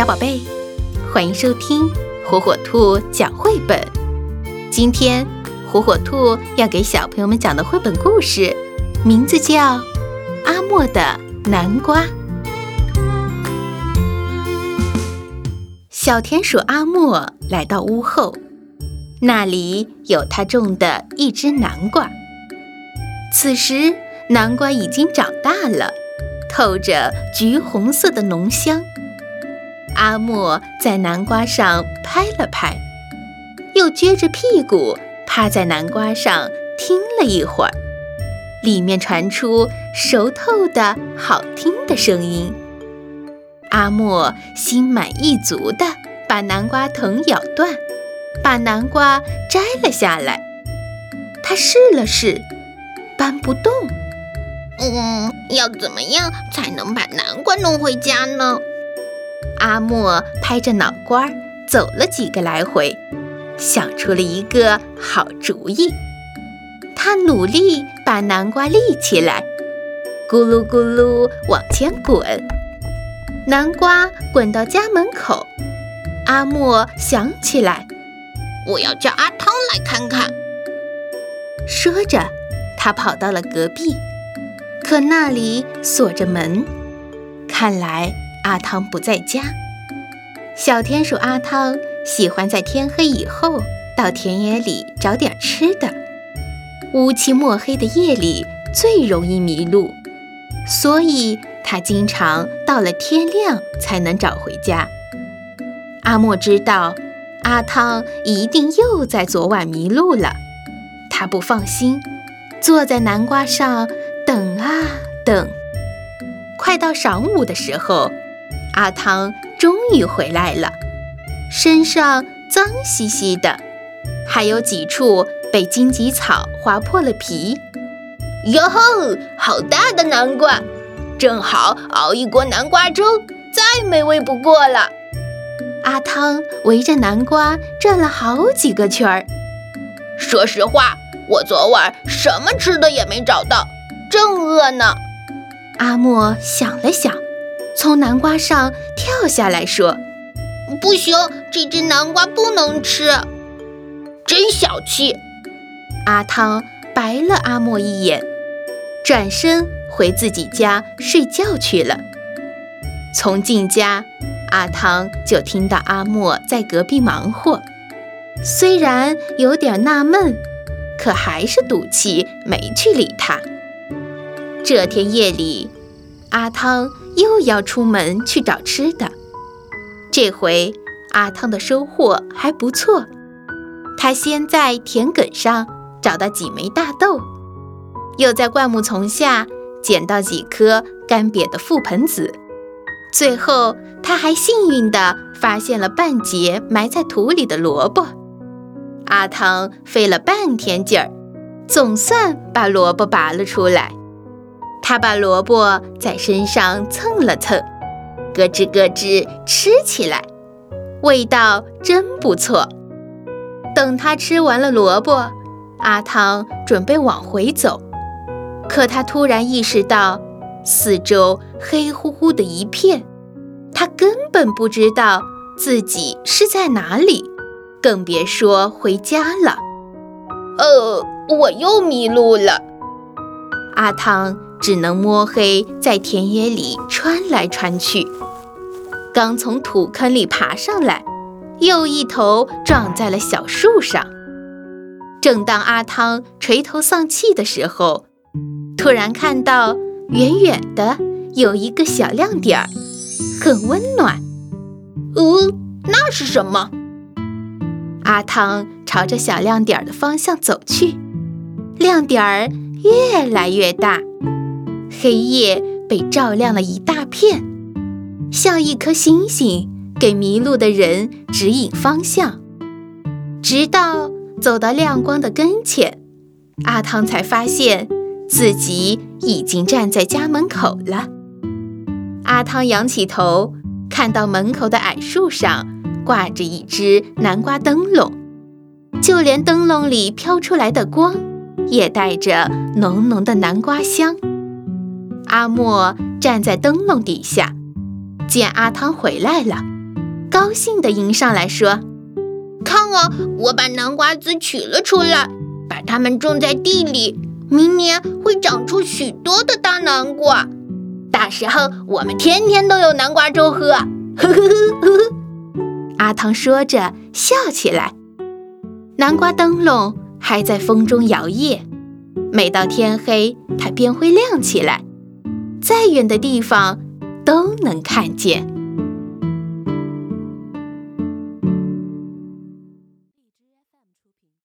小宝贝，欢迎收听火火兔讲绘本。今天火火兔要给小朋友们讲的绘本故事，名字叫《阿莫的南瓜》。小田鼠阿莫来到屋后，那里有他种的一只南瓜。此时，南瓜已经长大了，透着橘红色的浓香。阿莫在南瓜上拍了拍，又撅着屁股趴在南瓜上听了一会儿，里面传出熟透的好听的声音。阿莫心满意足地把南瓜藤咬断，把南瓜摘了下来。他试了试，搬不动。嗯，要怎么样才能把南瓜弄回家呢？阿莫拍着脑瓜儿走了几个来回，想出了一个好主意。他努力把南瓜立起来，咕噜咕噜往前滚。南瓜滚到家门口，阿莫想起来，我要叫阿汤来看看。说着，他跑到了隔壁，可那里锁着门，看来。阿汤不在家。小田鼠阿汤喜欢在天黑以后到田野里找点吃的。乌漆墨黑的夜里最容易迷路，所以他经常到了天亮才能找回家。阿莫知道阿汤一定又在昨晚迷路了，他不放心，坐在南瓜上等啊等。快到晌午的时候。阿汤终于回来了，身上脏兮兮的，还有几处被荆棘草划破了皮。哟吼，好大的南瓜，正好熬一锅南瓜粥，再美味不过了。阿汤围着南瓜转了好几个圈儿。说实话，我昨晚什么吃的也没找到，正饿呢。阿莫想了想。从南瓜上跳下来说：“不行，这只南瓜不能吃，真小气。”阿汤白了阿莫一眼，转身回自己家睡觉去了。从进家，阿汤就听到阿莫在隔壁忙活，虽然有点纳闷，可还是赌气没去理他。这天夜里，阿汤。又要出门去找吃的，这回阿汤的收获还不错。他先在田埂上找到几枚大豆，又在灌木丛下捡到几颗干瘪的覆盆子，最后他还幸运地发现了半截埋在土里的萝卜。阿汤费了半天劲儿，总算把萝卜拔了出来。他把萝卜在身上蹭了蹭，咯吱咯吱吃起来，味道真不错。等他吃完了萝卜，阿汤准备往回走，可他突然意识到四周黑乎乎的一片，他根本不知道自己是在哪里，更别说回家了。呃，我又迷路了，阿汤。只能摸黑在田野里穿来穿去，刚从土坑里爬上来，又一头撞在了小树上。正当阿汤垂头丧气的时候，突然看到远远的有一个小亮点儿，很温暖。呃，那是什么？阿汤朝着小亮点儿的方向走去，亮点儿越来越大。黑夜被照亮了一大片，像一颗星星，给迷路的人指引方向。直到走到亮光的跟前，阿汤才发现自己已经站在家门口了。阿汤仰起头，看到门口的矮树上挂着一只南瓜灯笼，就连灯笼里飘出来的光，也带着浓浓的南瓜香。阿莫站在灯笼底下，见阿汤回来了，高兴地迎上来说：“看啊，我把南瓜籽取了出来，把它们种在地里，明年会长出许多的大南瓜。到时候我们天天都有南瓜粥喝。”呵呵呵呵呵。阿汤说着笑起来。南瓜灯笼还在风中摇曳，每到天黑，它便会亮起来，再远的地方都能看见。